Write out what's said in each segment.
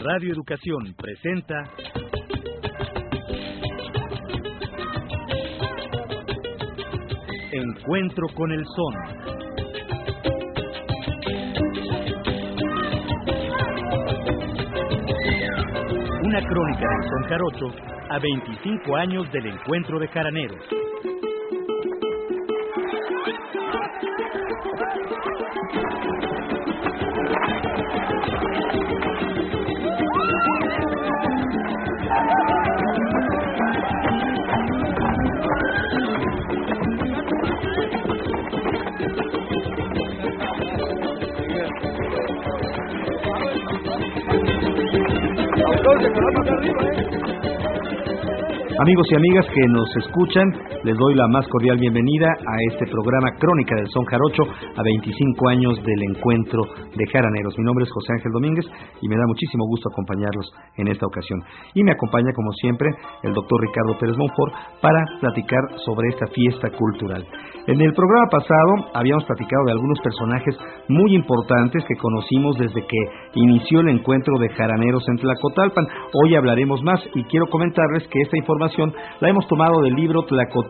Radio Educación presenta Encuentro con el Son. Una crónica del Son Jarocho a 25 años del encuentro de jaraneros. Amigos y amigas que nos escuchan, les doy la más cordial bienvenida a este programa Crónica del Son Jarocho a 25 años del encuentro de jaraneros. Mi nombre es José Ángel Domínguez y me da muchísimo gusto acompañarlos en esta ocasión. Y me acompaña, como siempre, el doctor Ricardo Pérez Monfort para platicar sobre esta fiesta cultural. En el programa pasado habíamos platicado de algunos personajes muy importantes que conocimos desde que inició el encuentro de jaraneros en Tlacotalpan. Hoy hablaremos más y quiero comentarles que esta información la hemos tomado del libro Tlacotalpan,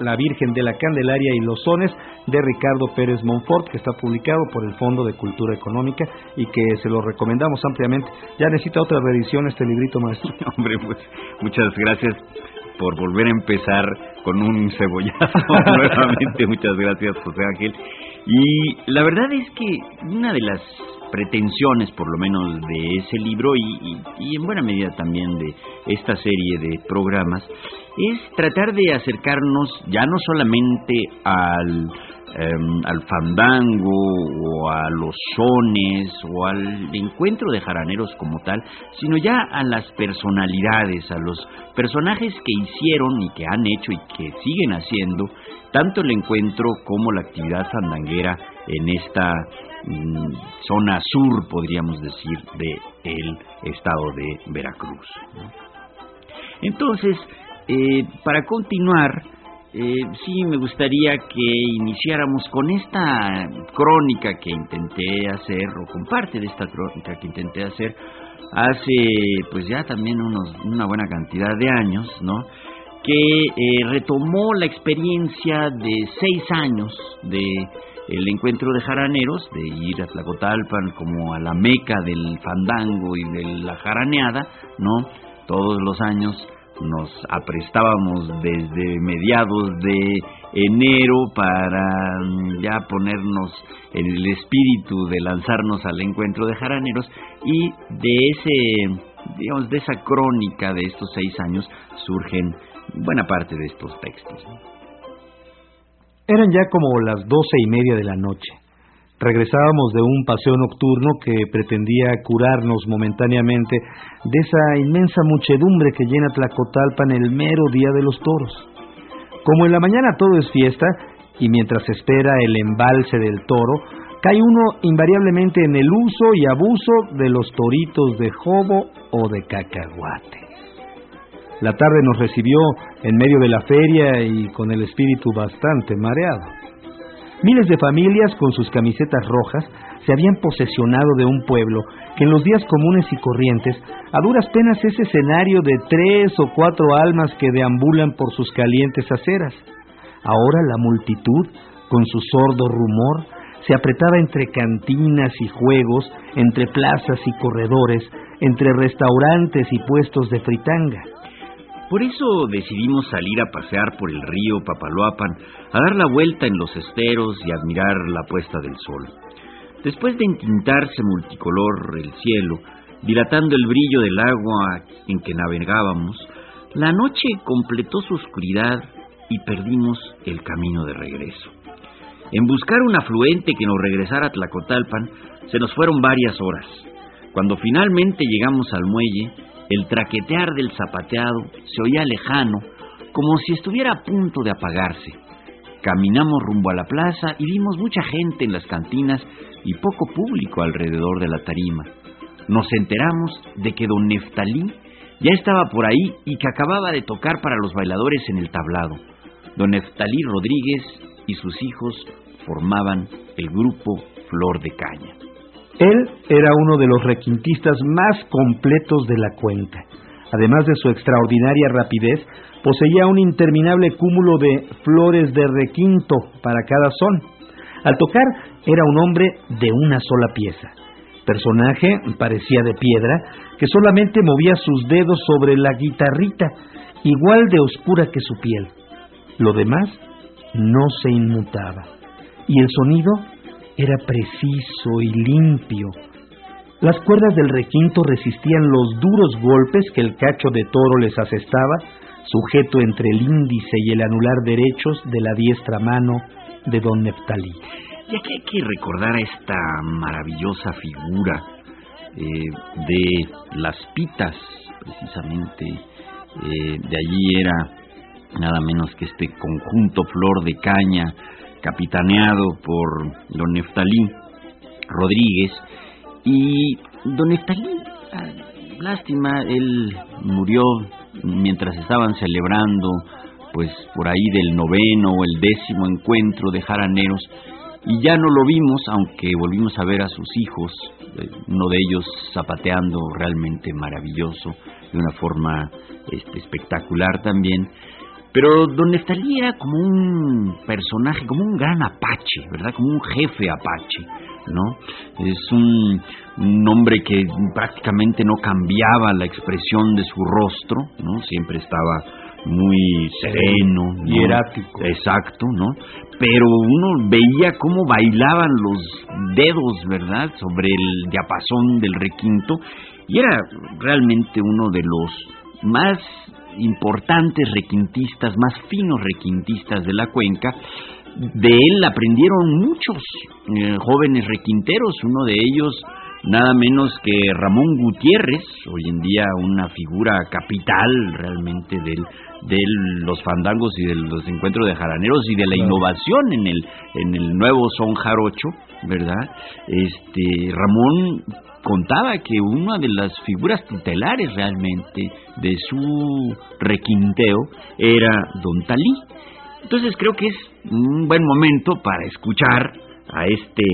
la Virgen de la Candelaria y los Sones de Ricardo Pérez Monfort, que está publicado por el Fondo de Cultura Económica y que se lo recomendamos ampliamente. Ya necesita otra reedición este librito, maestro. Hombre, pues muchas gracias por volver a empezar con un cebollazo nuevamente. Muchas gracias, José Ángel. Y la verdad es que una de las pretensiones, por lo menos, de ese libro y, y, en buena medida también de esta serie de programas, es tratar de acercarnos ya no solamente al, em, al fandango o a los sones o al encuentro de jaraneros como tal, sino ya a las personalidades, a los personajes que hicieron y que han hecho y que siguen haciendo tanto el encuentro como la actividad fandanguera en esta mm, zona sur, podríamos decir, de el estado de Veracruz. Entonces, eh, para continuar, eh, sí me gustaría que iniciáramos con esta crónica que intenté hacer, o con parte de esta crónica que intenté hacer hace pues ya también unos, una buena cantidad de años, ¿no? que eh, retomó la experiencia de seis años de el encuentro de jaraneros, de ir a Tlacotalpan como a la meca del fandango y de la jaraneada, ¿no? Todos los años nos aprestábamos desde mediados de enero para mm, ya ponernos en el espíritu de lanzarnos al encuentro de jaraneros y de ese digamos de esa crónica de estos seis años surgen buena parte de estos textos. Eran ya como las doce y media de la noche. Regresábamos de un paseo nocturno que pretendía curarnos momentáneamente de esa inmensa muchedumbre que llena Tlacotalpan el mero día de los toros. Como en la mañana todo es fiesta, y mientras espera el embalse del toro, cae uno invariablemente en el uso y abuso de los toritos de jobo o de cacahuate. La tarde nos recibió en medio de la feria y con el espíritu bastante mareado. Miles de familias con sus camisetas rojas se habían posesionado de un pueblo que en los días comunes y corrientes a duras penas es escenario de tres o cuatro almas que deambulan por sus calientes aceras. Ahora la multitud, con su sordo rumor, se apretaba entre cantinas y juegos, entre plazas y corredores, entre restaurantes y puestos de fritanga. Por eso decidimos salir a pasear por el río Papaloapan, a dar la vuelta en los esteros y admirar la puesta del sol. Después de entintarse multicolor el cielo, dilatando el brillo del agua en que navegábamos, la noche completó su oscuridad y perdimos el camino de regreso. En buscar un afluente que nos regresara a Tlacotalpan, se nos fueron varias horas. Cuando finalmente llegamos al muelle, el traquetear del zapateado se oía lejano, como si estuviera a punto de apagarse. Caminamos rumbo a la plaza y vimos mucha gente en las cantinas y poco público alrededor de la tarima. Nos enteramos de que don Neftalí ya estaba por ahí y que acababa de tocar para los bailadores en el tablado. Don Neftalí Rodríguez y sus hijos formaban el grupo Flor de Caña. Él era uno de los requintistas más completos de la cuenca. Además de su extraordinaria rapidez, poseía un interminable cúmulo de flores de requinto para cada son. Al tocar era un hombre de una sola pieza. Personaje parecía de piedra, que solamente movía sus dedos sobre la guitarrita, igual de oscura que su piel. Lo demás no se inmutaba. Y el sonido era preciso y limpio. Las cuerdas del requinto resistían los duros golpes que el cacho de toro les asestaba, sujeto entre el índice y el anular derechos de la diestra mano de don Neftalí. Y aquí hay que recordar esta maravillosa figura eh, de las pitas, precisamente. Eh, de allí era nada menos que este conjunto flor de caña capitaneado por don Neftalí Rodríguez. Y don Neftalí, ah, lástima, él murió mientras estaban celebrando, pues por ahí del noveno o el décimo encuentro de jaraneros, y ya no lo vimos, aunque volvimos a ver a sus hijos, eh, uno de ellos zapateando realmente maravilloso, de una forma este, espectacular también. Pero Don Neftalí era como un personaje, como un gran apache, ¿verdad? Como un jefe apache, ¿no? Es un, un, hombre que prácticamente no cambiaba la expresión de su rostro, ¿no? Siempre estaba muy sereno, y erático. Exacto, ¿no? Pero uno veía cómo bailaban los dedos, ¿verdad? Sobre el diapasón del requinto y era realmente uno de los más importantes requintistas, más finos requintistas de la cuenca. De él aprendieron muchos eh, jóvenes requinteros, uno de ellos nada menos que Ramón Gutiérrez, hoy en día una figura capital realmente del, de los fandangos y de los encuentros de jaraneros y de la innovación en el en el nuevo son jarocho, ¿verdad? Este Ramón contaba que una de las figuras tutelares realmente de su requinteo era Don Talí. Entonces creo que es un buen momento para escuchar a este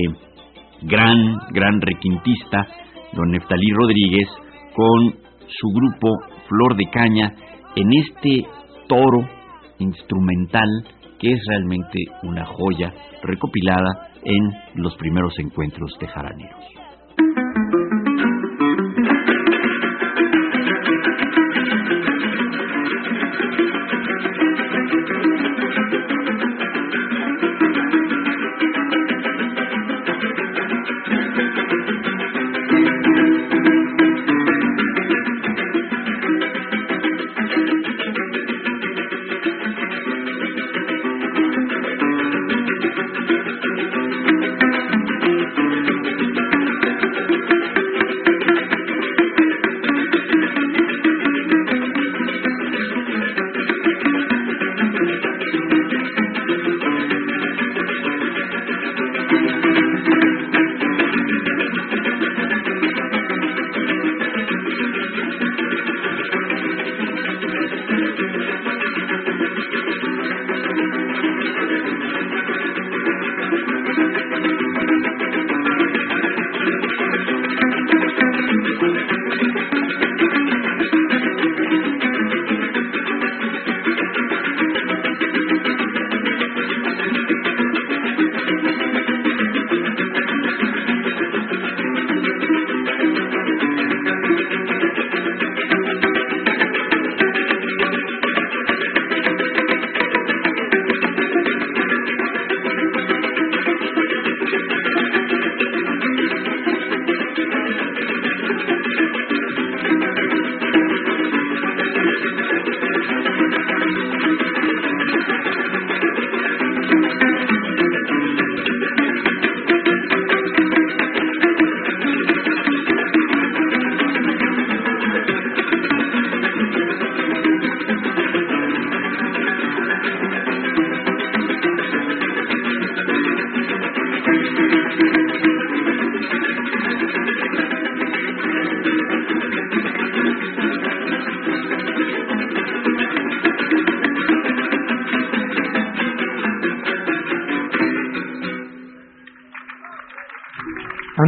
gran, gran requintista, don Neftalí Rodríguez, con su grupo Flor de Caña en este toro instrumental que es realmente una joya recopilada en los primeros encuentros de jaraneros.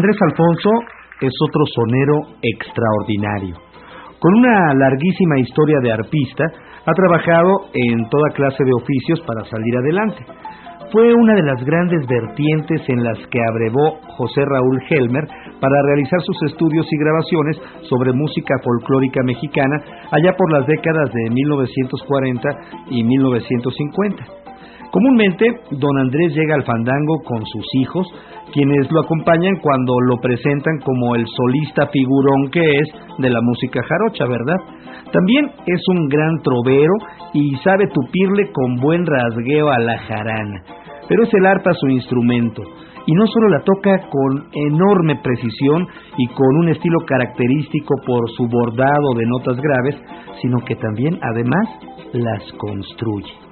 Andrés Alfonso es otro sonero extraordinario. Con una larguísima historia de arpista, ha trabajado en toda clase de oficios para salir adelante. Fue una de las grandes vertientes en las que abrevó José Raúl Helmer para realizar sus estudios y grabaciones sobre música folclórica mexicana allá por las décadas de 1940 y 1950. Comúnmente, don Andrés llega al fandango con sus hijos, quienes lo acompañan cuando lo presentan como el solista figurón que es de la música jarocha, ¿verdad? También es un gran trovero y sabe tupirle con buen rasgueo a la jarana. Pero es el arpa su instrumento, y no solo la toca con enorme precisión y con un estilo característico por su bordado de notas graves, sino que también además las construye.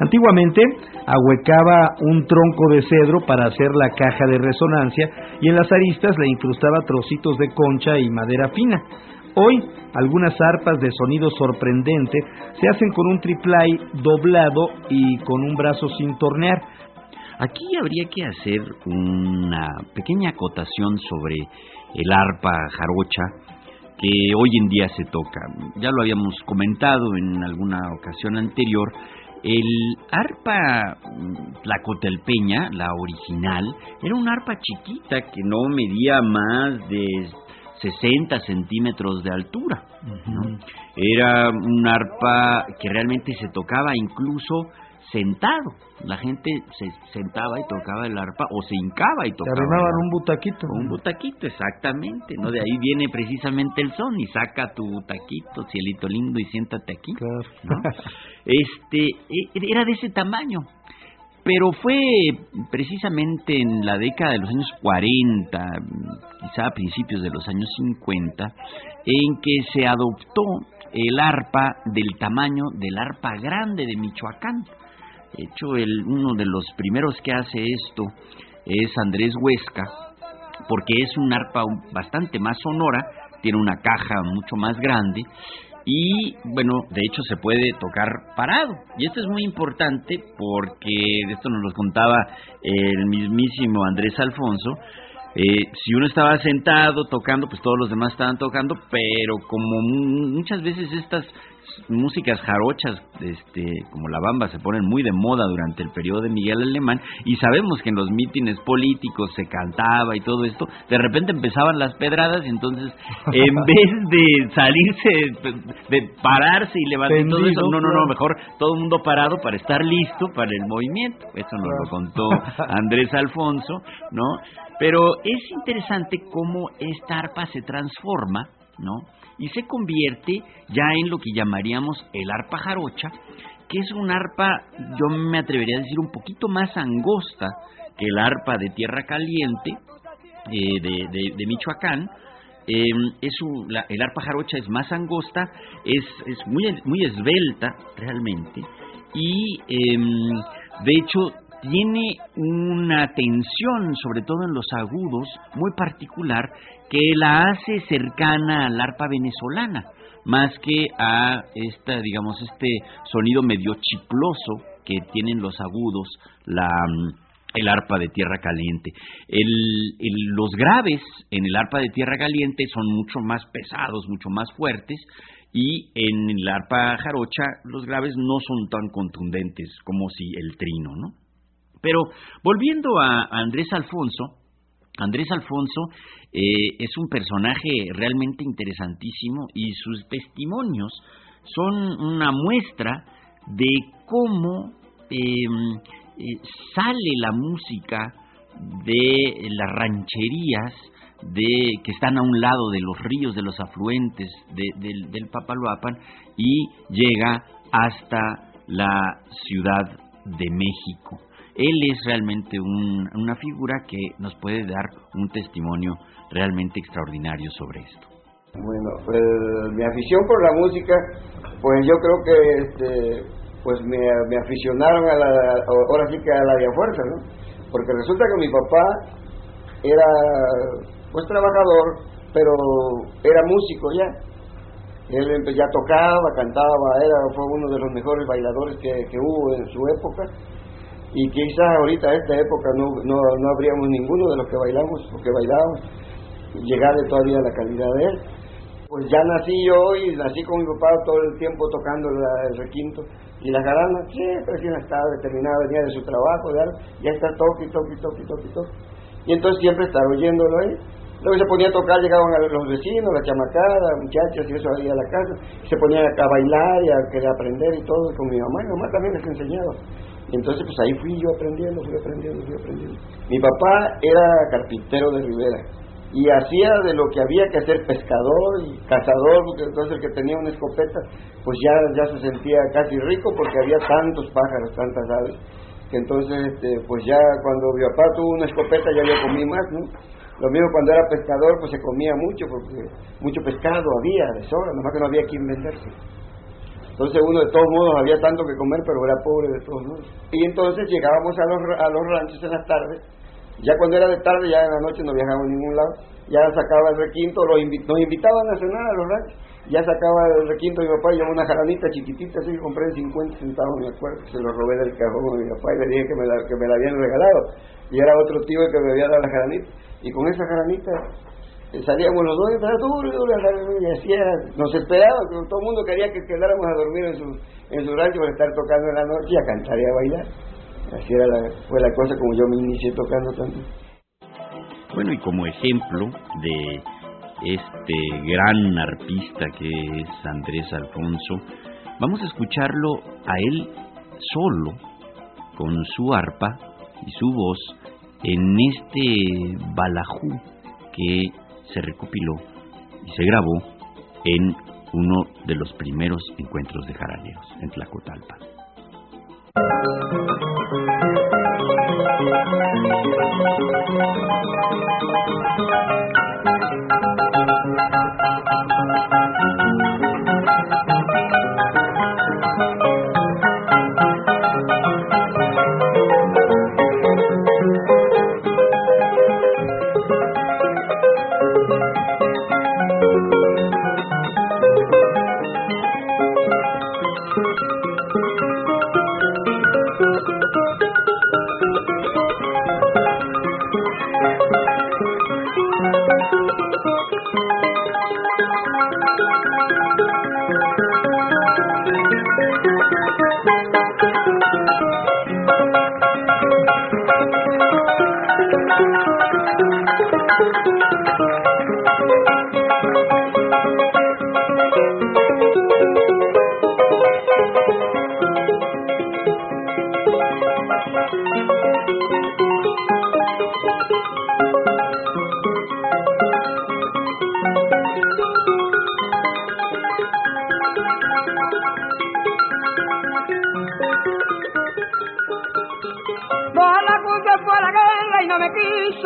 Antiguamente ahuecaba un tronco de cedro para hacer la caja de resonancia y en las aristas le incrustaba trocitos de concha y madera fina. Hoy, algunas arpas de sonido sorprendente se hacen con un triplay doblado y con un brazo sin tornear. Aquí habría que hacer una pequeña acotación sobre el arpa jarocha que hoy en día se toca. Ya lo habíamos comentado en alguna ocasión anterior, el arpa tlacotelpeña, la original, era un arpa chiquita que no medía más de 60 centímetros de altura. Era un arpa que realmente se tocaba incluso sentado. La gente se sentaba y tocaba el arpa o se hincaba y tocaba. Se un butaquito. Un butaquito, exactamente, ¿no? De ahí viene precisamente el son y saca tu butaquito, cielito lindo y siéntate aquí. Claro. Este, e, era de ese tamaño. Pero fue precisamente en la década de los años 40, quizá a principios de los años 50, en que se adoptó el arpa del tamaño del arpa grande de Michoacán. De hecho, el, uno de los primeros que hace esto es Andrés Huesca, porque es un arpa bastante más sonora, tiene una caja mucho más grande y bueno, de hecho se puede tocar parado. Y esto es muy importante porque esto nos lo contaba el mismísimo Andrés Alfonso. Eh, si uno estaba sentado tocando, pues todos los demás estaban tocando, pero como muchas veces estas músicas jarochas, este, como la bamba, se ponen muy de moda durante el periodo de Miguel Alemán y sabemos que en los mítines políticos se cantaba y todo esto, de repente empezaban las pedradas y entonces en vez de salirse, de pararse y levantar todo eso, no, no, no, mejor todo el mundo parado para estar listo para el movimiento. Eso nos lo contó Andrés Alfonso, ¿no? Pero es interesante cómo esta arpa se transforma, ¿no? Y se convierte ya en lo que llamaríamos el arpa jarocha, que es un arpa, yo me atrevería a decir, un poquito más angosta que el arpa de tierra caliente eh, de, Michoacán. Em, es el arpa jarocha es más angosta, es, es muy, muy esbelta realmente y em, de hecho tiene una tensión, sobre todo en los agudos, muy particular, que la hace cercana al arpa venezolana, más que a esta, digamos, este sonido medio chicloso que tienen los agudos, la, el arpa de tierra caliente. los graves en el arpa de tierra caliente son mucho más pesados, mucho más fuertes, y en el arpa jarocha los graves no son tan contundentes como si el trino, ¿no? Pero volviendo a Andrés Alfonso, Andrés Alfonso eh, es un personaje realmente interesantísimo y sus testimonios son una muestra de cómo em, eh, sale la música de las rancherías de que están a un lado de los ríos, de los afluentes del, del Papaloapan y llega hasta la Ciudad de México él es realmente una figura que nos puede dar un testimonio realmente extraordinario sobre esto. Bueno, pues mi afición por la música, pues yo creo que este, pues me, aficionaron a la, ahora sí que a la de fuerza, ¿no? Porque resulta que mi papá era pues trabajador, pero era músico ya. Él ya tocaba, cantaba, era, fue uno de los mejores bailadores que hubo en su época y quizás ahorita a esta época no, no, no habríamos ninguno de los que bailamos o que bailábamos llegarle todavía a la calidad de él. Pues ya nací yo y nací con mi papá todo el tiempo tocando el requinto y las garanas siempre recién estaba determinada, venía de su trabajo, ya está toque, toque, toque, toque, toque. Y entonces siempre estaba oyéndolo ahí. Luego se ponía a tocar, llegaban los vecinos, la chamacada, muchachas y eso ahí a la casa, se ponían a bailar y a querer aprender y todo, con mi mamá, y mi mamá también les enseñaba. Entonces pues ahí fui yo aprendiendo, fui aprendiendo, fui aprendiendo. Mi papá era carpintero de Rivera y hacía de lo que había que hacer pescador y cazador, porque entonces el que tenía una escopeta pues ya, ya se sentía casi rico porque había tantos pájaros, tantas aves, que entonces este, pues ya cuando mi papá tuvo una escopeta ya yo comí más, ¿no? Lo mismo cuando era pescador pues se comía mucho porque mucho pescado había de sobra, nomás que no había quien venderse. Entonces uno de todos modos había tanto que comer, pero era pobre de todos modos. Y entonces llegábamos a los, a los ranchos en las tardes, ya cuando era de tarde, ya en la noche no viajábamos a ningún lado, ya sacaba el requinto, los nos invitaban a cenar a los ranchos, ya sacaba el requinto mi papá, llevaba una jaranita chiquitita, así que compré en 50 centavos, me acuerdo, se lo robé del cajón a mi papá y le dije que me la, que me la habían regalado. Y era otro tío que me había dado la jaranita. Y con esa jaranita salíamos los dos y duro y así nos esperaba, todo el mundo quería que quedáramos a dormir en su, en su rancho para estar tocando en la noche y a cantar y a bailar. Así era la, fue la cosa como yo me inicié tocando también. Bueno, y como ejemplo de este gran arpista que es Andrés Alfonso, vamos a escucharlo a él solo, con su arpa y su voz, en este balajú que se recopiló y se grabó en uno de los primeros encuentros de jaraneros en Tlacotalpa.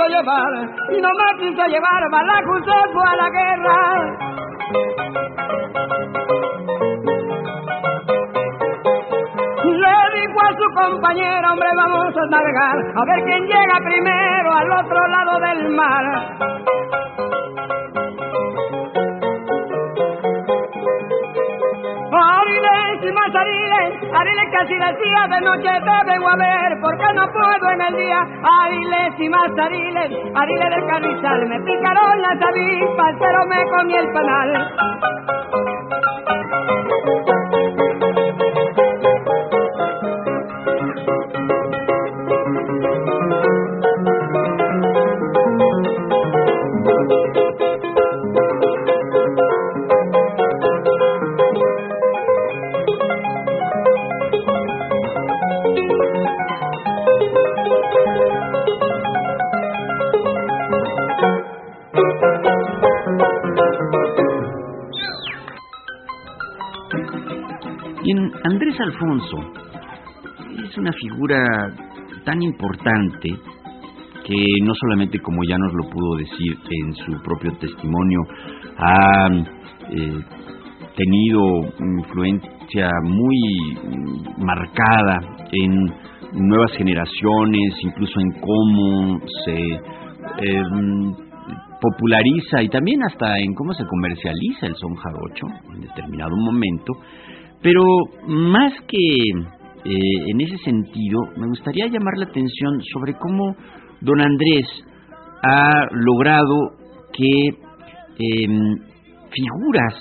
Y no me quiso llevar, Balaco se fue a la guerra. Le dijo a su compañero, hombre, vamos a navegar, a ver quién llega primero al otro lado del mar. Ariles, que así decía, de noche te vengo a ver, porque no puedo en el día. Ariles y más ariles, ariles del carrizal, me picaron las avispas, pero me comí el panal. Tan importante que no solamente, como ya nos lo pudo decir en su propio testimonio, ha eh, tenido influencia muy marcada en nuevas generaciones, incluso en cómo se em, populariza y también hasta en cómo se comercializa el son jarocho en determinado momento, pero más que eh, en ese sentido, me gustaría llamar la atención sobre cómo don Andrés ha logrado que em, figuras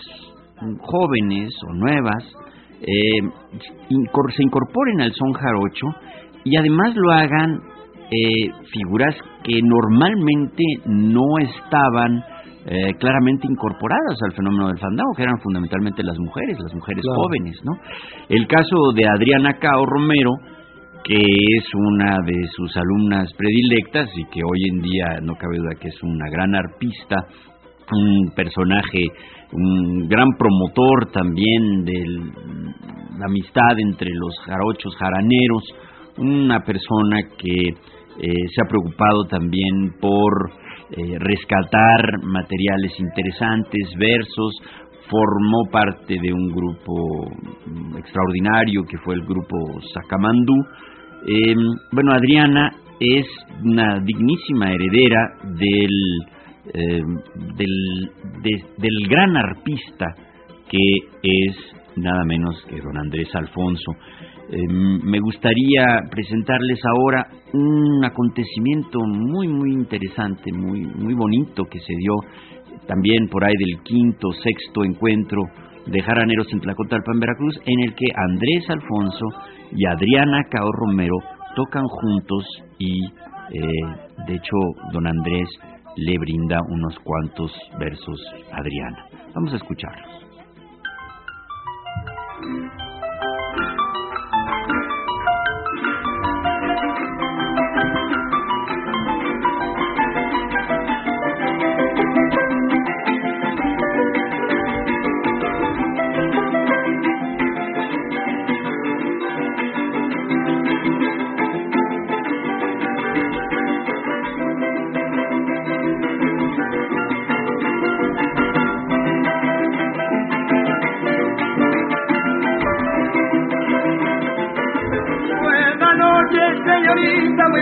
jóvenes o nuevas em, se incorporen al son jarocho y además lo hagan eh, figuras que normalmente no estaban eh, claramente incorporadas al fenómeno del fandango, que eran fundamentalmente las mujeres, las mujeres jóvenes, ¿no? El caso de Adriana Cao Romero, que es una de sus alumnas predilectas y que hoy en día no cabe duda que es una gran arpista, un personaje, un gran promotor también de la amistad entre los jarochos jaraneros, una persona que eh, se ha preocupado también por eh, rescatar materiales interesantes, versos, formó parte de un grupo mm, extraordinario que fue el grupo Sacamandú. Em, bueno, Adriana es una dignísima heredera del, em, del, del gran arpista que es nada menos que don Andrés Alfonso. Em, me gustaría presentarles ahora un acontecimiento muy muy interesante, muy muy bonito que se dio también por ahí del quinto, sexto encuentro de Jaraneros en Tlacotalpan, Veracruz, en el que Andrés Alfonso y Adriana Cao Romero tocan juntos y eh, de hecho don Andrés le brinda unos cuantos versos a Adriana. Vamos a escucharlos.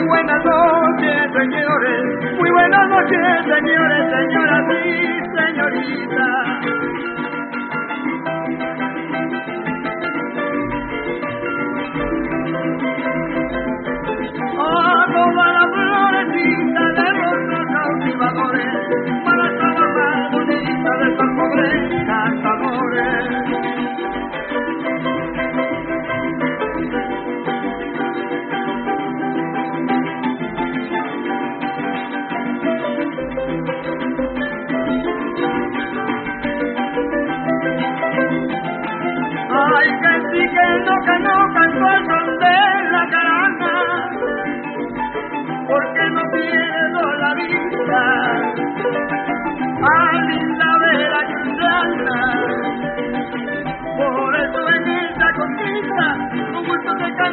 Muy buenas noches, señores. Muy buenas noches, señores, señoras y señoritas. para trabajar bonita de estos pobres cantadores.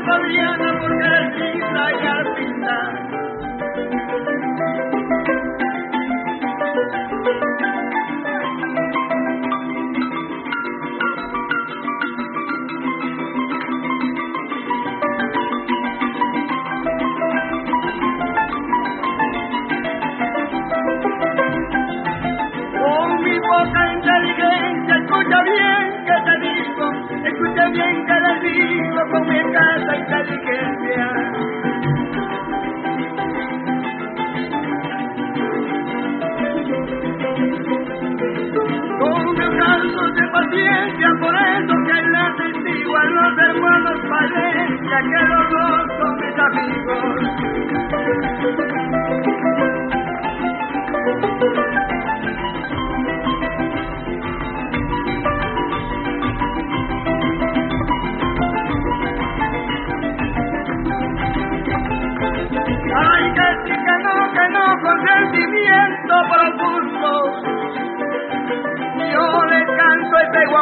Fabiana porque eres linda y al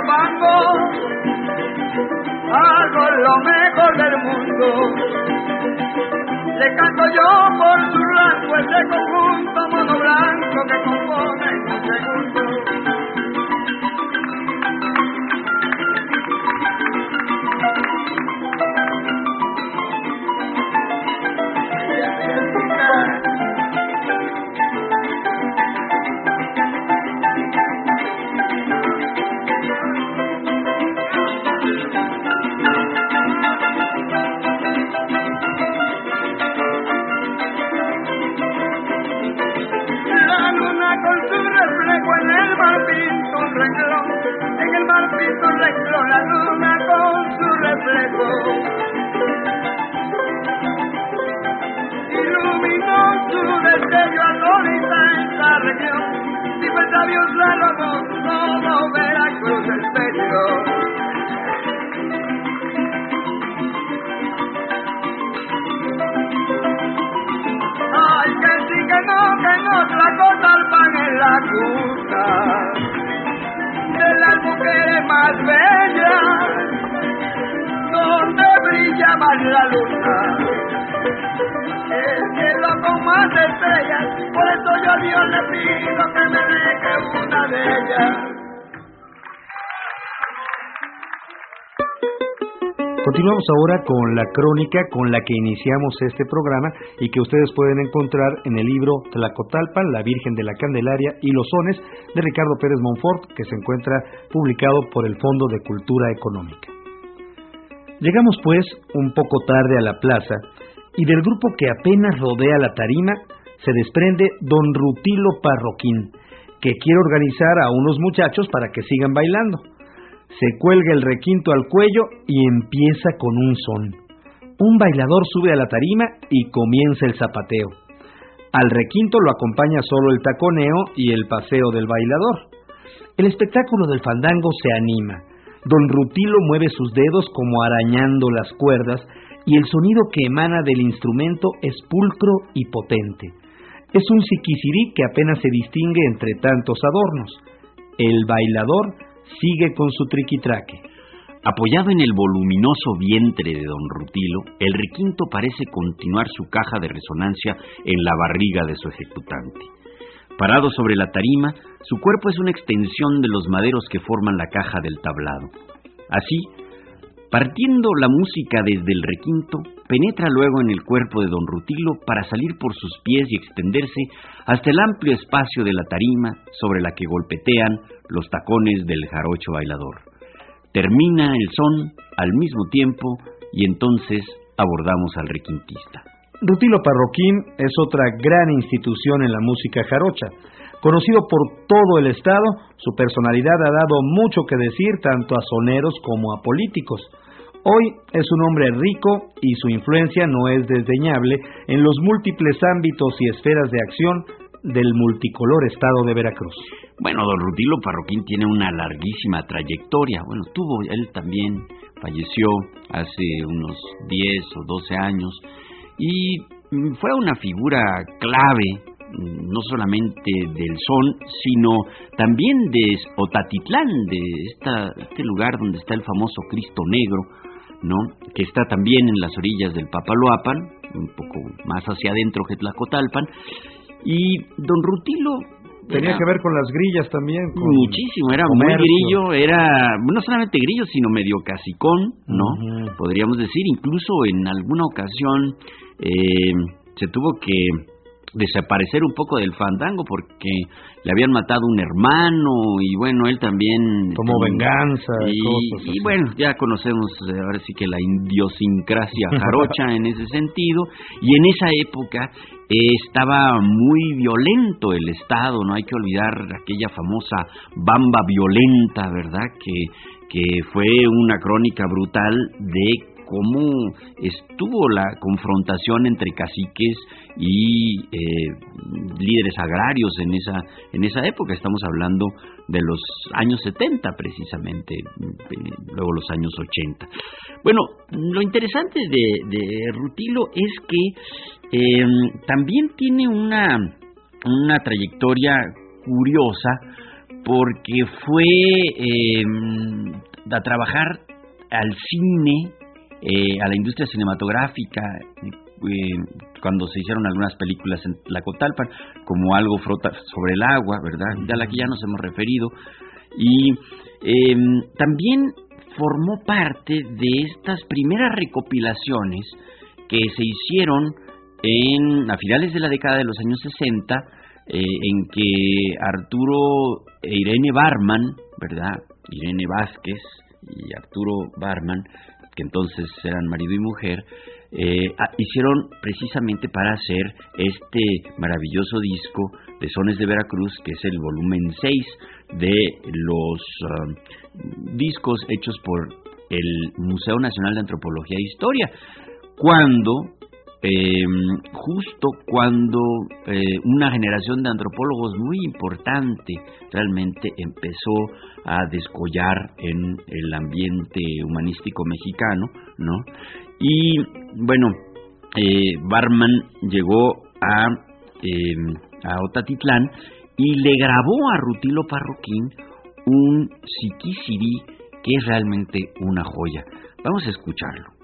fango, hago lo mejor del mundo. Le canto yo crónica con la que iniciamos este programa y que ustedes pueden encontrar en el libro Tlacotalpan, la Virgen de la Candelaria y los Sones de Ricardo Pérez Monfort, que se encuentra publicado por el Fondo de Cultura Económica. Llegamos pues un poco tarde a la plaza y del grupo que apenas rodea la tarima se desprende don Rutilo Parroquín, que quiere organizar a unos muchachos para que sigan bailando se cuelga el requinto al cuello y empieza con un son. Un bailador sube a la tarima y comienza el zapateo. Al requinto lo acompaña solo el taconeo y el paseo del bailador. El espectáculo del fandango se anima. Don Rutilo mueve sus dedos como arañando las cuerdas y el sonido que emana del instrumento es pulcro y potente. Es un siquicirí que apenas se distingue entre tantos adornos. El bailador sigue con su triquitraque. Apoyado en el voluminoso vientre de don Rutilo, el requinto parece continuar su caja de resonancia en la barriga de su ejecutante. Parado sobre la tarima, su cuerpo es una extensión de los maderos que forman la caja del tablado. Así, partiendo la música desde el requinto, penetra luego en el cuerpo de don Rutilo para salir por sus pies y extenderse hasta el amplio espacio de la tarima sobre la que golpetean los tacones del jarocho bailador. Termina el son al mismo tiempo y entonces abordamos al requintista. Rutilo Parroquín es otra gran institución en la música jarocha. Conocido por todo el estado, su personalidad ha dado mucho que decir tanto a soneros como a políticos. Hoy es un hombre rico y su influencia no es desdeñable en los múltiples ámbitos y esferas de acción del multicolor estado de Veracruz. Bueno, don Rutilo Parroquín tiene una larguísima trayectoria. Bueno, tuvo, él también falleció hace unos 10 o 12 años y fue una figura clave no solamente del son, sino también de Otatitlán, de esta, este lugar donde está el famoso Cristo Negro, ¿no? que está también en las orillas del Papaloapan, un poco más hacia adentro que Tlacotalpan, y don Rutilo Tenía que ver con las grillas también. muchísimo, era muy grillo, era no solamente grillo, sino medio casicón, ¿no? Podríamos decir, incluso en alguna ocasión eh, se tuvo que desaparecer un poco del fandango porque le habían matado un hermano y bueno, él también... Como venganza. Y, bueno, ya conocemos eh, ahora sí que la idiosincrasia jarocha en ese sentido y en esa época estaba muy violento el Estado, no hay que olvidar aquella famosa bamba violenta, ¿verdad? Que, que fue una crónica brutal de cómo estuvo la confrontación entre caciques y eh, líderes agrarios en esa, en esa época. Estamos hablando de los años 70 precisamente, luego los años 80. Bueno, lo interesante de, Rutilo es que em, también tiene una, una trayectoria curiosa porque fue em, a trabajar al cine eh, a la industria cinematográfica, eh, cuando se hicieron algunas películas en la Cotalpan, como algo frota sobre el agua, ¿verdad? De la que ya nos hemos referido. Y em, también formó parte de estas primeras recopilaciones que se hicieron en, a finales de la década de los años 60, eh, en que Arturo e Irene Barman, ¿verdad? Irene Vázquez y Arturo Barman que entonces eran marido y mujer, eh, hicieron precisamente para hacer este maravilloso disco de Sones de Veracruz, que es el volumen 6 de los ah, discos hechos por el Museo Nacional de Antropología e Historia, cuando em, justo cuando eh, una generación de antropólogos muy importante realmente empezó a descollar en el ambiente humanístico mexicano, ¿no? Y bueno, eh, Barman llegó a, em, a Otatitlán y le grabó a Rutilo Parroquín un Siquisirí que es realmente una joya. Vamos a escucharlo.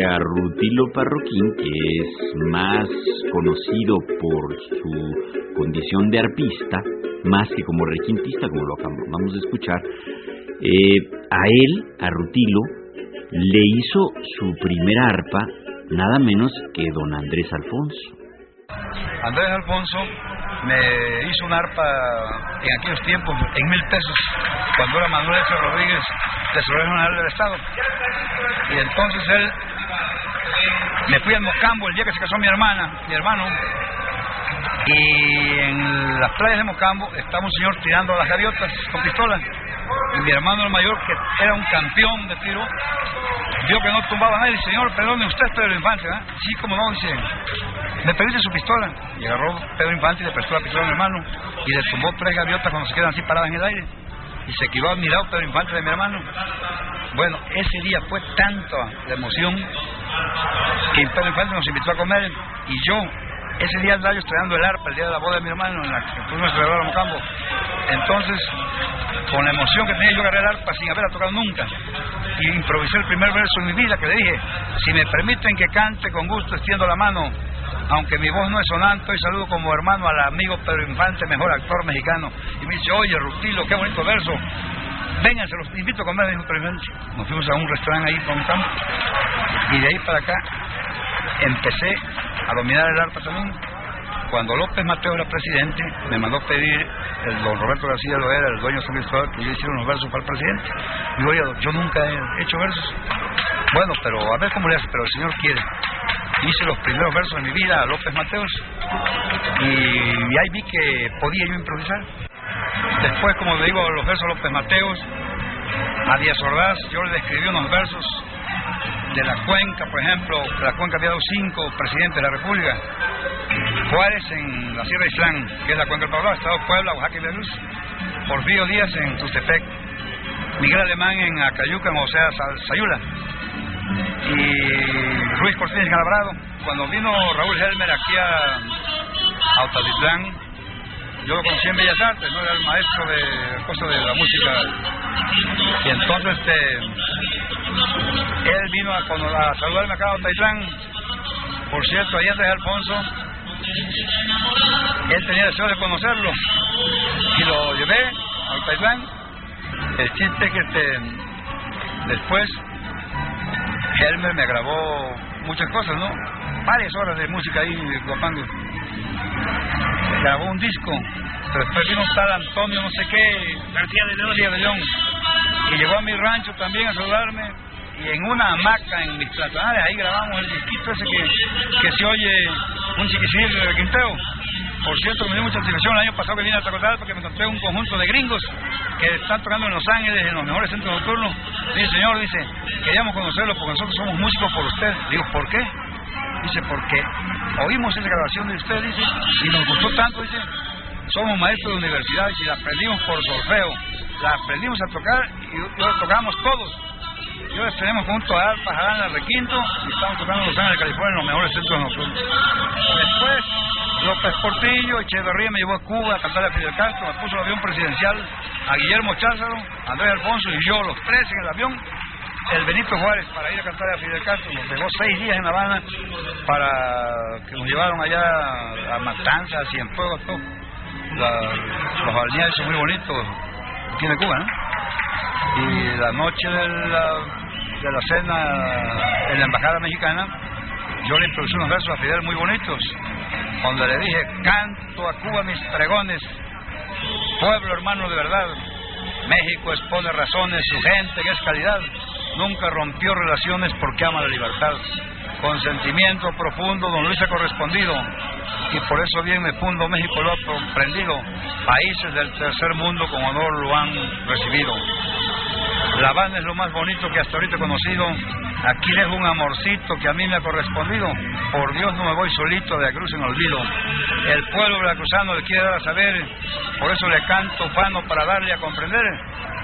A Rutilo Parroquín, que es más conocido por su condición de arpista, más que como requintista, como lo vamos a escuchar, eh, a él, a Rutilo, le hizo su primera arpa nada menos que don Andrés Alfonso. Andrés Alfonso me hizo una arpa en aquellos tiempos en mil pesos, cuando era Manuel F. Rodríguez, tesorero general del Estado. Y entonces él me fui al Mocambo el día que se casó mi hermana, mi hermano. Y en las playas de Mocambo estaba un señor tirando las gaviotas con pistola. Y mi hermano el mayor, que era un campeón de tiro, vio que no tumbaba nadie. Señor, perdone usted, Pedro Infante. ¿eh? Sí, como no, dice. Me pediste su pistola. Y agarró Pedro Infante y le prestó la pistola a mi hermano. Y le tumbó tres gaviotas cuando se quedan así paradas en el aire. Y se quedó admirado Pedro Infante de mi hermano. Bueno, ese día fue tanta la emoción que Pedro Infante nos invitó a comer y yo ese día andaba estrenando el arpa, el día de la boda de mi hermano, en la que fuimos celebrar a. Entonces, con la emoción que tenía yo agarré el arpa sin haberla tocado nunca, y improvisé el primer verso de mi vida que le dije, si me permiten que cante con gusto, extiendo la mano, aunque mi voz no es sonante, y saludo como hermano al amigo Pedro Infante, mejor actor mexicano. Y me dice, oye, Rutilo, qué bonito verso. Vénganse, los invito a comer, dijo Infante. Nos fuimos a un restaurante ahí Mocambo. Y de ahí para acá empecé a dominar el arpa también. Cuando López Mateo era presidente, me mandó pedir el don Roberto García lo era, el dueño de San Cristóbal, que yo hicieron los versos para el presidente. Oye, yo nunca he hecho versos. Bueno, pero a ver cómo le hace, pero el señor quiere. Hice los primeros versos de mi vida a López Mateos y, ahí vi que podía yo improvisar. Después, como le digo, los versos de López Mateos, a Díaz Ordaz, yo le escribí unos versos de la cuenca, por ejemplo, la cuenca había dado cinco presidentes de la República. Juárez en la Sierra Islán, que es la cuenca del Pablo, Estado Puebla, Oaxaca y Veracruz. Porfirio Díaz en Tustepec. Miguel Alemán en Acayuca, o sea, Sayula. Y Ruiz Cortines en Alvarado. Cuando vino Raúl Helmer aquí a Autatitlán, yo lo conocí en Bellas Artes, ¿no? Era el maestro de cosa de la música. Y entonces este él vino a, a saludarme acá a Taitlán. Por cierto, ahí de Alfonso, él tenía deseo de conocerlo. Y lo llevé a Taitlán. El chiste que este, después Helmer me grabó muchas cosas, ¿no? Varias horas de música ahí, Guapango. Grabó un disco. Pero después vino tal Antonio, no sé qué, García de León. De. Y llegó a mi rancho también a saludarme y en una hamaca en mis platanales, ahí grabamos el disquito ese que, que se oye un chiquisil de Quinteo. Por cierto, me dio mucha satisfacción el año pasado que vine a Tacotal porque me encontré un conjunto de gringos que están tocando en Los Ángeles, en los mejores centros nocturnos. Dice, señor, dice, queríamos conocerlo porque nosotros somos músicos por usted. Digo, ¿por qué? Dice, porque oímos esa grabación de usted, dice, y nos gustó tanto, dice, somos maestros de universidad y la aprendimos por sorfeo, la aprendimos a tocar y lo tocamos todos. Yo les tenemos junto a Alfa, Jarana, Requinto y estamos tocando en Los Ángeles, California, en los mejores centros nocturnos. Después, López Portillo, Echeverría me llevó a Cuba a cantar a Fidel Castro, me puso el avión presidencial a Guillermo Cházaro, Andrés Alfonso y yo, los tres en el avión, el Benito Juárez para ir a cantar a Fidel Castro. Nos dejó seis días en La Habana para que nos llevaron allá a Matanzas, a Cienfuegos, todo. los balnearios son muy bonitos en Cuba, ¿no? Y la noche de la de la cena en la Embajada Mexicana, yo le introducí unos versos a Fidel muy bonitos, donde le dije, canto a Cuba mis pregones, pueblo hermano de verdad, México expone razones, su gente que es calidad, nunca rompió relaciones porque ama la libertad. Con sentimiento profundo, don Luis ha correspondido, y por eso bien me fundo México lo ha comprendido. Países del tercer mundo con honor lo han recibido. La Habana es lo más bonito que hasta ahorita he conocido. Aquí dejo un amorcito que a mí me ha correspondido. Por Dios no me voy solito de la cruz en olvido. El pueblo veracruzano le quiere dar a saber, por eso le canto fano para darle a comprender.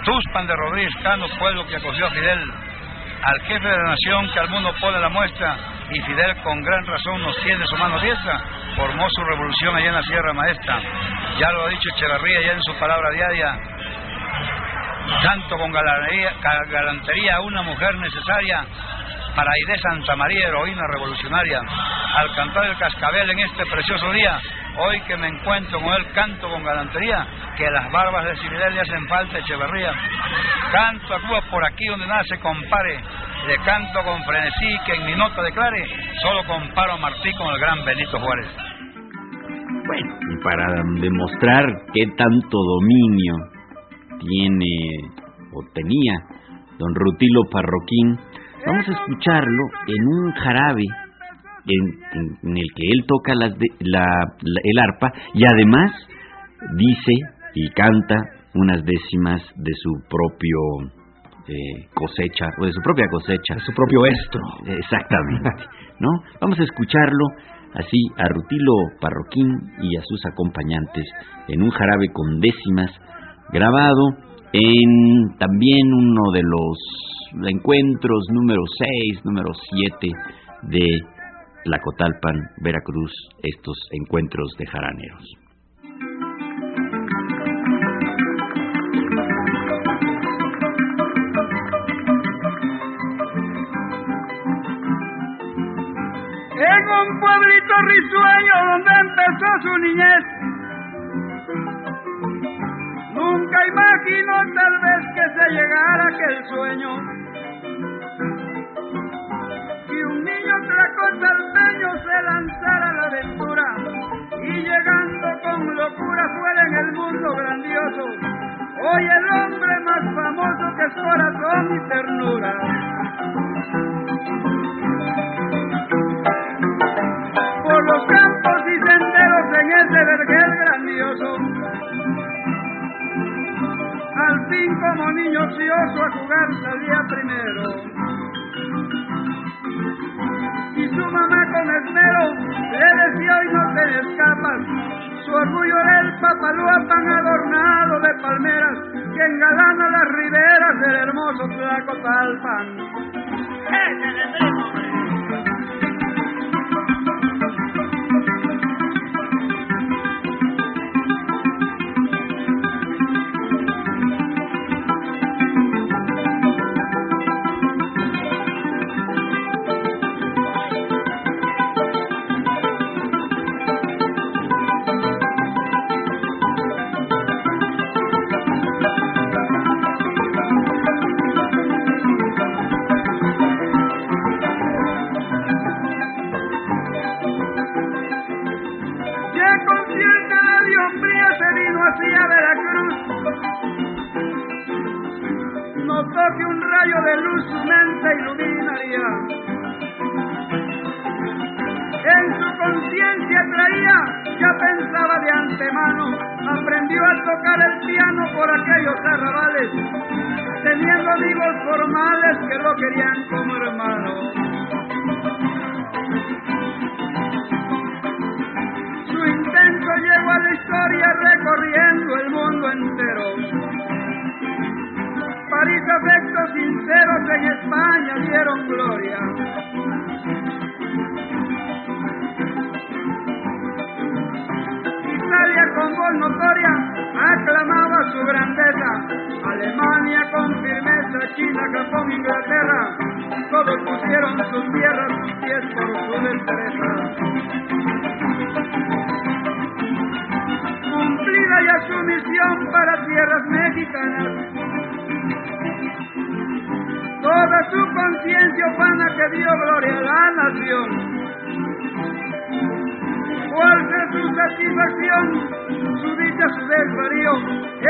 Tuspan de Rodríguez Cano, pueblo que acogió a Fidel, al jefe de la nación que al mundo pone la muestra, y Fidel con gran razón nos tiene su mano diestra, formó su revolución allá en la Sierra Maestra. Ya lo ha dicho Echeverría ya en su palabra diaria, tanto con galantería a una mujer necesaria para de Santa María, heroína revolucionaria, al cantar el cascabel en este precioso día, hoy que me encuentro con él canto con galantería, que las barbas de Cividel le hacen falta Echeverría. Canto a Cuba por aquí donde nada se compare, le canto con frenesí que en mi nota declare, solo comparo a Martí con el gran Benito Juárez. Bueno, para demostrar qué tanto dominio tiene o tenía don Rutilo Parroquín, vamos a escucharlo en un jarabe en, el que él toca las la, el arpa y además dice y canta unas décimas de su propio eh, cosecha o de su propia cosecha, de su propio estro. Exactamente, ¿no? Vamos a escucharlo así a Rutilo Parroquín y a sus acompañantes en un jarabe con décimas grabado en también uno de los encuentros número 6, número 7 de la Cotalpan, Veracruz, estos encuentros de jaraneros. En un pueblito risueño donde empezó su niñez, Nunca imaginó tal vez que se llegara aquel sueño. Que un niño tracón salteño se lanzara a la aventura y llegando con locura fuera en el mundo grandioso. Hoy el hombre más famoso que es corazón y ternura. Como niño ocioso a jugar salía primero. Y su mamá con esmero le decía hoy no te escapas, su orgullo era el papaluapan adornado de palmeras que engalana las riberas del hermoso Tlacotalpan. sencillo, dieron gloria. Italia con voz notoria aclamaba su grandeza, Alemania con firmeza, China, Japón, Inglaterra, todos pusieron sus tierras, sus pies por su destreza. Cumplida ya su misión para tierras mexicanas toda su conciencia humana que dio gloria a la nación. ¿Cuál fue su satisfacción? Su dicha, su desvarío.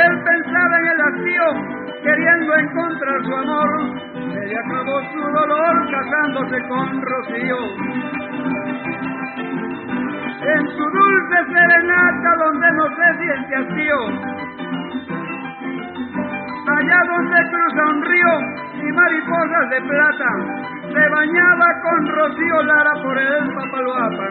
Él pensaba en el hastío, queriendo encontrar su amor. Se acabó su dolor casándose con Rocío. En su dulce serenata donde no se siente hastío. Allá donde cruza un río, y mariposas de plata, se bañaba con Rocío Lara por el Papaloapa.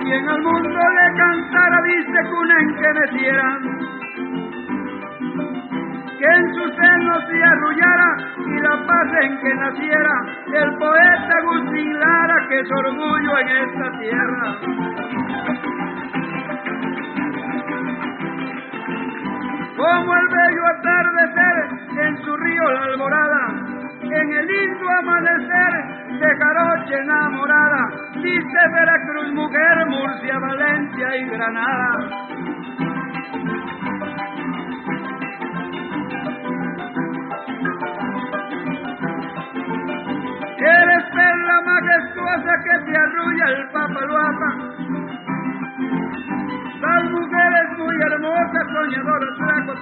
Quien al mundo le cantara viste cuna en que metiera, que en sus senos se arrullara y la paz en que naciera el poeta Agustín Lara que es orgullo en esta tierra. como el bello atardecer en su río la alborada, en el lindo amanecer de Jaroche enamorada, dice Veracruz, mujer, Murcia, Valencia y Granada. Eres perla majestuosa que te arrulla el papaluapa, soñador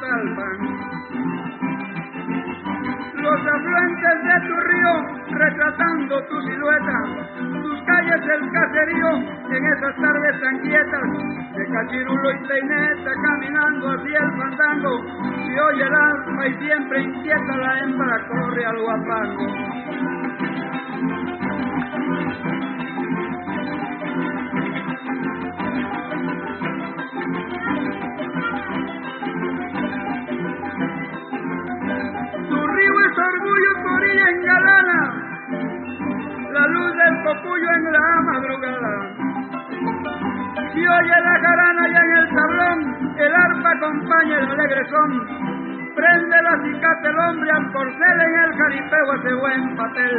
talpan. Los afluentes de tu río retratando tu silueta, tus calles del caserío en esas tardes tan quietas, de cachirulo y peineta caminando hacia el fandango, y oye el alma y siempre inquieta la hembra corre al guapango. la luz del cocuyo en la madrugada. Si oye la jarana ya en el tablón, el arpa acompaña el alegresón. Prende la cicate el hombre al corcel en el jaripeo ese buen papel.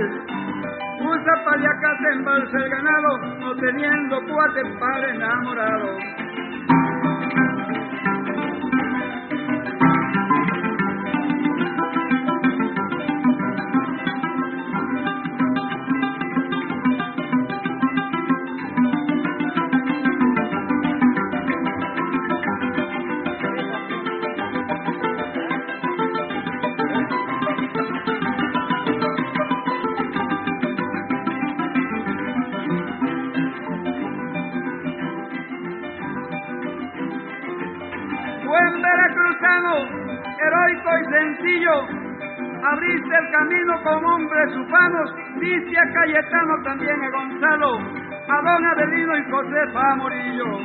Usa paliacate en balsa el ganado, no teniendo cuate para enamorado. Con hombres humanos, dice a Cayetano también a Gonzalo, a don Adelino y Josefa Morillo.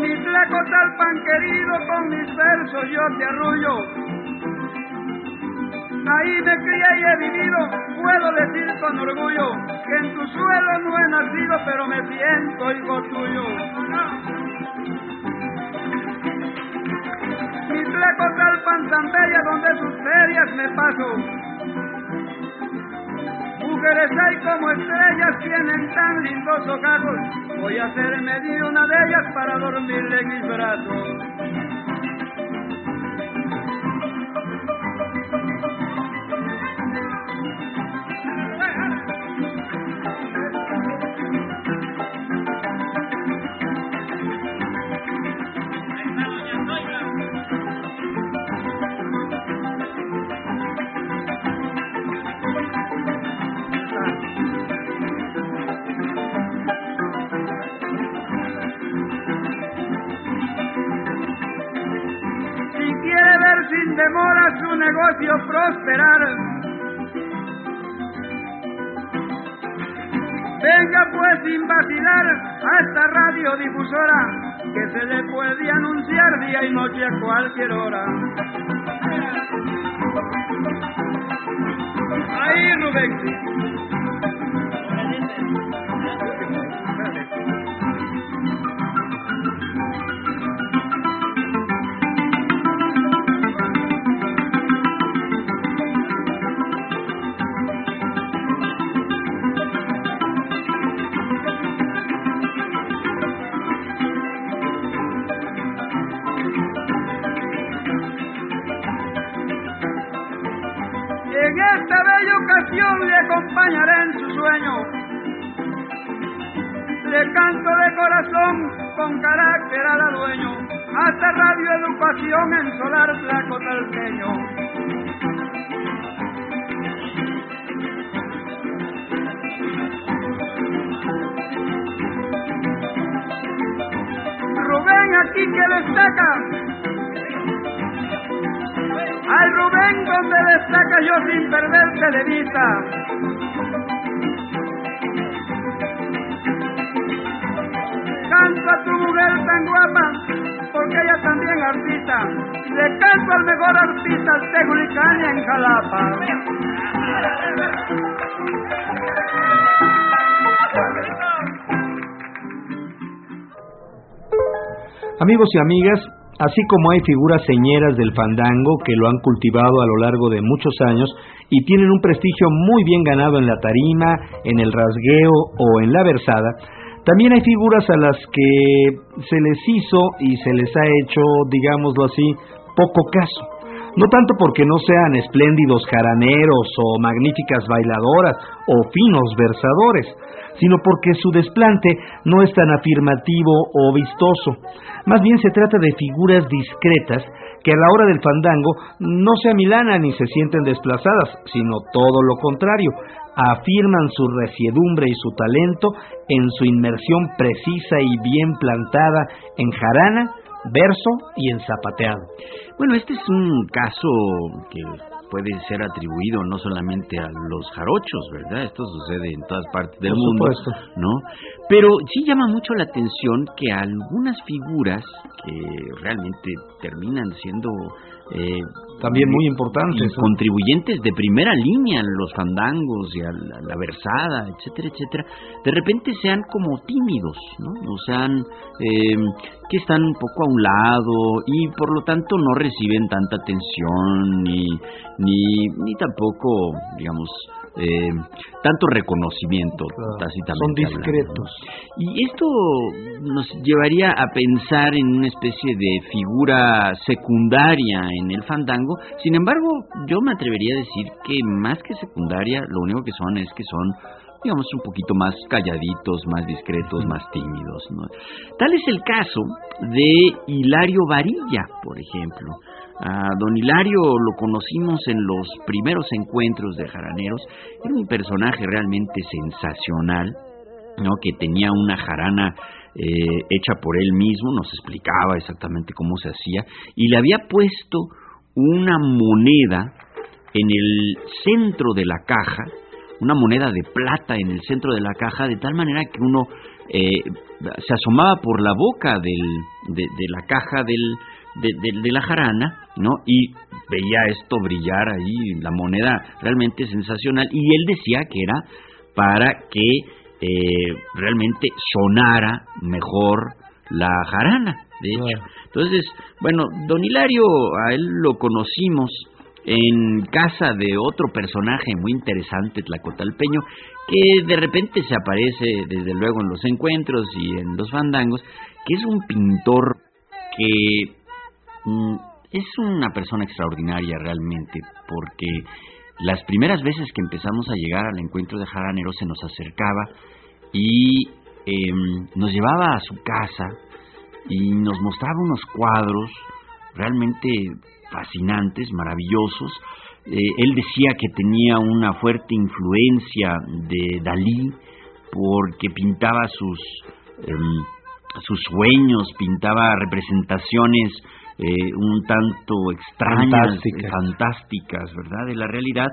Mi flaco pan querido, con mis versos yo te arrullo. Ahí me crié y he vivido, puedo decir con orgullo que en tu suelo no he nacido, pero me siento hijo tuyo. Mi flaco Talpan Santeria, donde sus ferias me paso. Mujeres hay como estrellas, tienen tan lindos ojos. Voy a hacerme de una de ellas para dormirle en mis brazos. Radiodifusora que se le puede anunciar día y noche a cualquier hora. Ahí Rubén. Le acompañaré en su sueño. Le canto de corazón con carácter al dueño, hasta Radio Educación en Solar Tlacotalpeño. Rubén aquí que destaca al Rubén donde destaca yo sin perderte de vista. Canto a tu mujer tan guapa, porque ella también artista. Le canto al mejor artista Tegulicania en Jalapa. Amigos y amigas, así como hay figuras señeras del fandango que lo han cultivado a lo largo de muchos años y tienen un prestigio muy bien ganado en la tarima, en el rasgueo o en la versada, también hay figuras a las que se les hizo y se les ha hecho, digámoslo así, poco caso. No tanto porque no sean espléndidos jaraneros o magníficas bailadoras o finos versadores, sino porque su desplante no es tan afirmativo o vistoso. Más bien se trata de figuras discretas que a la hora del fandango no se amilanan ni se sienten desplazadas, sino todo lo contrario, afirman su resiedumbre y su talento en su inmersión precisa y bien plantada en jarana, verso y en zapateado. Bueno, este es un caso que puede ser atribuido no solamente a los jarochos, ¿verdad? Esto sucede en todas partes del mundo, ¿no? Pero sí llama mucho la atención que algunas figuras que realmente terminan siendo eh, también muy importantes. Contribuyentes de primera línea los fandangos y a la, versada, etcétera, etcétera, de repente sean como tímidos, ¿no? O sean eh, que están un poco a un lado y por lo tanto no reciben tanta atención ni, ni, ni tampoco, digamos, eh, tanto reconocimiento Son discretos. Y esto nos llevaría a pensar en una especie de figura secundaria en el fandango. Sin embargo, yo me atrevería a decir que más que secundaria, lo único que son es que son digamos, un poquito más calladitos, más discretos, más tímidos. Tal es el caso de Hilario Varilla, por ejemplo. A don Hilario lo conocimos en los primeros encuentros de jaraneros. Era un personaje realmente sensacional, ¿no? que tenía una jarana eh, hecha por él mismo, nos explicaba exactamente cómo se hacía, y le había puesto una moneda en el centro de la caja, una moneda de plata en el centro de la caja, de tal manera que uno eh, se asomaba por la boca del, de, la caja del, de, la jarana, ¿no? Y veía esto brillar ahí, la moneda realmente sensacional, y él decía que era para que eh, realmente sonara mejor la jarana, de hecho. Entonces, bueno, don Hilario, a él lo conocimos en casa de otro personaje muy interesante, Tlacotalpeño, que de repente se aparece desde luego en los encuentros y en los fandangos, que es un pintor que es una persona extraordinaria realmente, porque las primeras veces que empezamos a llegar al encuentro de Jaranero se nos acercaba y em, nos llevaba a su casa y nos mostraba unos cuadros realmente fascinantes, maravillosos. Eh, él decía que tenía una fuerte influencia de Dalí porque pintaba sus, em, sus sueños, pintaba representaciones eh, un tanto extrañas, fantásticas, ¿verdad?, de la realidad,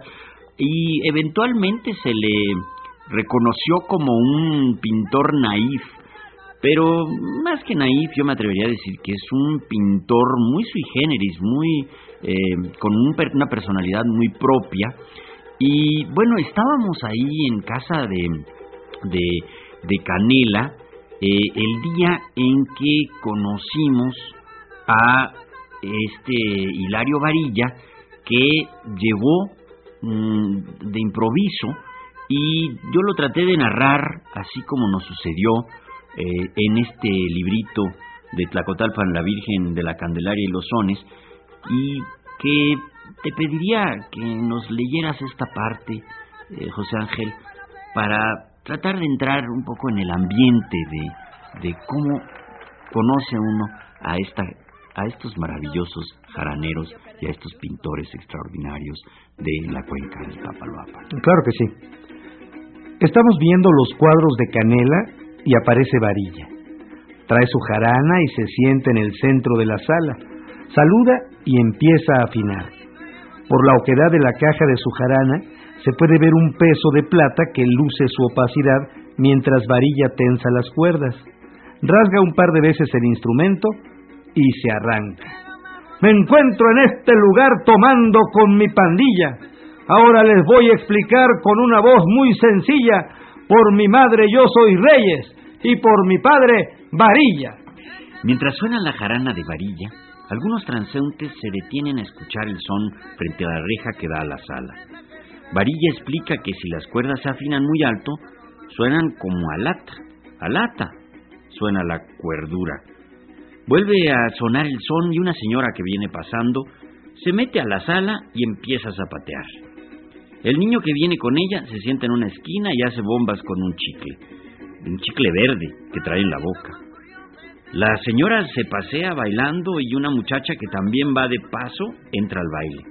y eventualmente se le reconoció como un pintor naif, pero más que naif yo me atrevería a decir que es un pintor muy sui generis, muy eh, con una personalidad muy propia, y bueno, estábamos ahí en casa de, de, de Canela eh, el día en que conocimos a este Hilario Varilla que llegó mm, de improviso y yo lo traté de narrar así como nos sucedió eh, en este librito de Tlacotalpan, la Virgen de la Candelaria y los Sones, y que te pediría que nos leyeras esta parte, eh, José Ángel, para tratar de entrar un poco en el ambiente de, de cómo conoce uno a esta a estos maravillosos jaraneros y a estos pintores extraordinarios de la cuenca del Papaloapan. Claro que sí. Estamos viendo los cuadros de Canela y aparece Varilla. Trae su jarana y se sienta en el centro de la sala. Saluda y empieza a afinar. Por la oquedad de la caja de su jarana se puede ver un peso de plata que luce su opacidad mientras Varilla tensa las cuerdas. Rasga un par de veces el instrumento y se arranca. Me encuentro en este lugar tomando con mi pandilla. Ahora les voy a explicar con una voz muy sencilla. Por mi madre yo soy Reyes y por mi padre Varilla. Mientras suena la jarana de Varilla, algunos transeúntes se detienen a escuchar el son frente a la reja que da a la sala. Varilla explica que si las cuerdas se afinan muy alto, suenan como alata. Alata suena la cuerdura. Vuelve a sonar el son y una señora que viene pasando se mete a la sala y empieza a zapatear. El niño que viene con ella se sienta en una esquina y hace bombas con un chicle, un chicle verde que trae en la boca. La señora se pasea bailando y una muchacha que también va de paso entra al baile.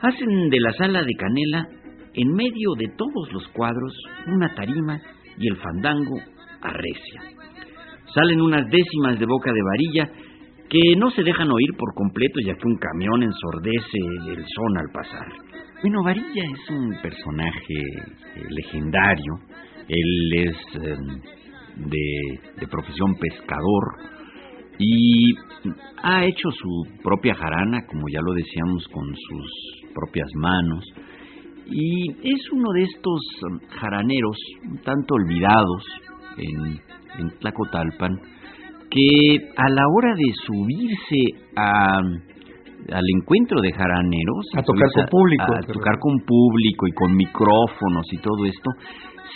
Hacen de la sala de canela, en medio de todos los cuadros, una tarima y el fandango arrecia salen unas décimas de boca de varilla que no se dejan oír por completo ya que un camión ensordece el son al pasar. Bueno, Varilla es un personaje eh, legendario, él es em, de, de profesión pescador y ha hecho su propia jarana, como ya lo decíamos, con sus propias manos. Y es uno de estos em, jaraneros tanto olvidados en en Tlacotalpan, que a la hora de subirse a, al encuentro de jaraneros, a tocar con público, a, tocar con público y con micrófonos y todo esto,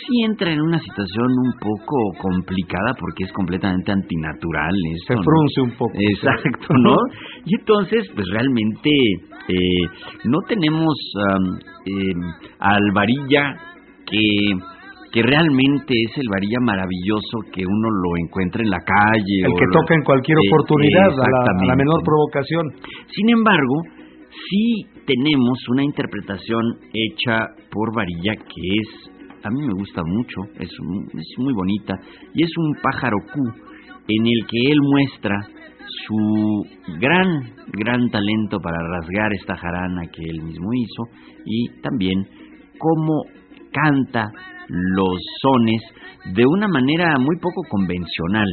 sí entra en una situación un poco complicada porque es completamente antinatural. Se frunce un poco. Exacto, ¿no? y entonces, pues realmente eh, no tenemos eh, al varilla que que realmente es el varilla maravilloso que uno lo encuentra en la calle. El que toca en cualquier eh, oportunidad, a, la, menor provocación. Sin embargo, sí tenemos una interpretación hecha por varilla que es a mí me gusta mucho, es, muy bonita, y es un pájaro Q en el que él muestra su gran, gran talento para rasgar esta jarana que él mismo hizo y también cómo canta los sones de una manera muy poco convencional.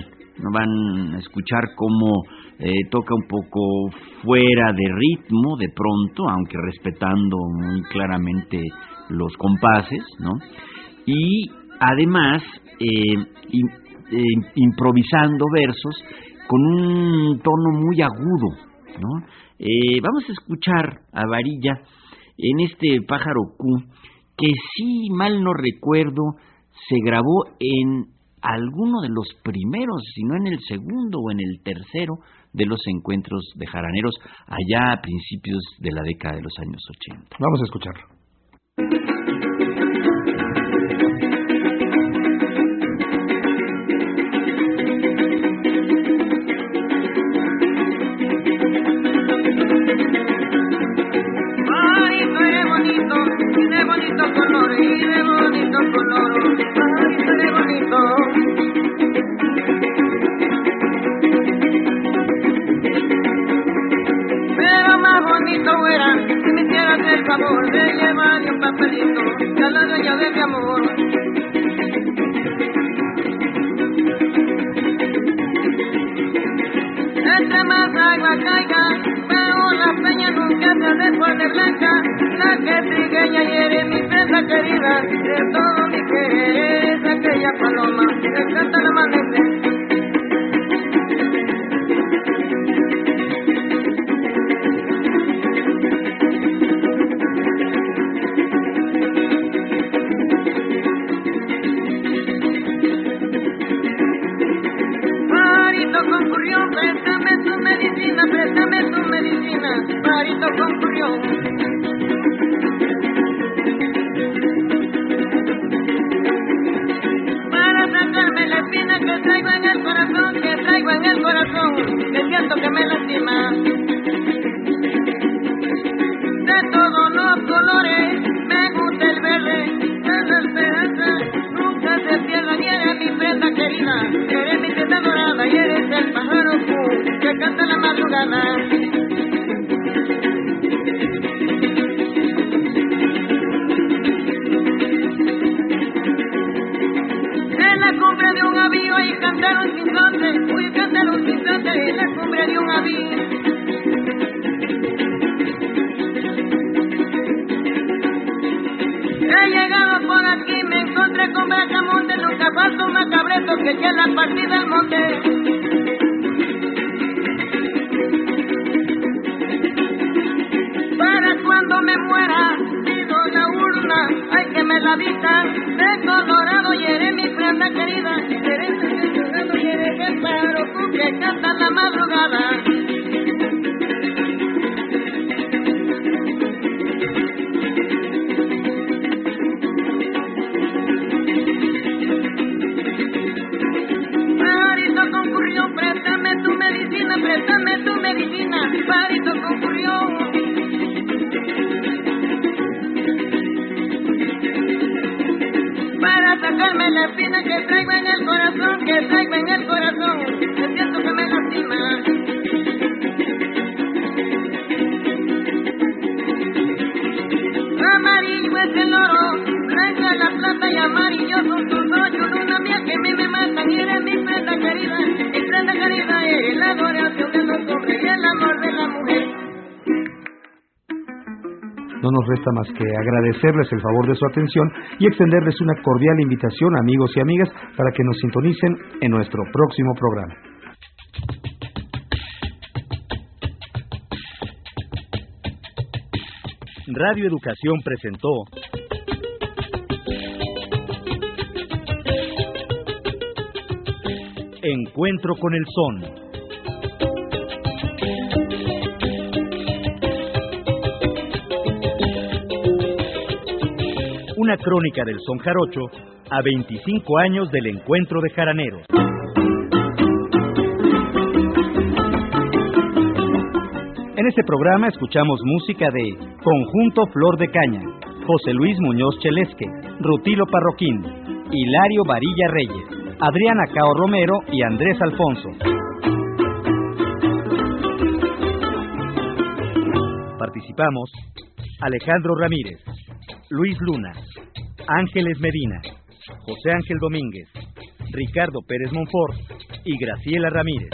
Van a escuchar cómo eh, toca un poco fuera de ritmo de pronto, aunque respetando muy claramente los compases, ¿no? Y además eh, eh, improvisando versos con un tono muy agudo, vamos a escuchar a Varilla en este pájaro Q, que si mal no recuerdo, se grabó en alguno de los primeros, si no en el segundo o en el tercero de los encuentros de jaraneros allá a principios de la década de los años 80. Vamos a escucharlo. cambiando de cuadra blanca, la que trigueña y eres mi presa querida, de todo mi querer es aquella paloma, que canta la amanecer. la partida al monte. Para cuando me muera, pido la urna, hay que me la habitan. divina, parito concurrió. Para sacarme la espina que traigo en el corazón, que traigo en el corazón, me siento que me lastima. Amarillo es el oro, blanca la plata y amarillo son tus ocho luna mía que a mí me matan y eres mi prenda querida, mi prenda querida, el adorador. No nos resta más que agradecerles el favor de su atención y extenderles una cordial invitación, amigos y amigas, para que nos sintonicen en nuestro próximo programa. Radio Educación presentó Encuentro con el Son. Una crónica del son jarocho a 25 años del encuentro de jaraneros. En este programa escuchamos música de Conjunto Flor de Caña, José Luis Muñoz Chelesque, Rutilo Parroquín, Hilario Varilla Reyes, Adriana Cao Romero y Andrés Alfonso. Participamos Alejandro Ramírez, Luis Luna, Ángeles Medina, José Ángel Domínguez, Ricardo Pérez Monfort y Graciela Ramírez.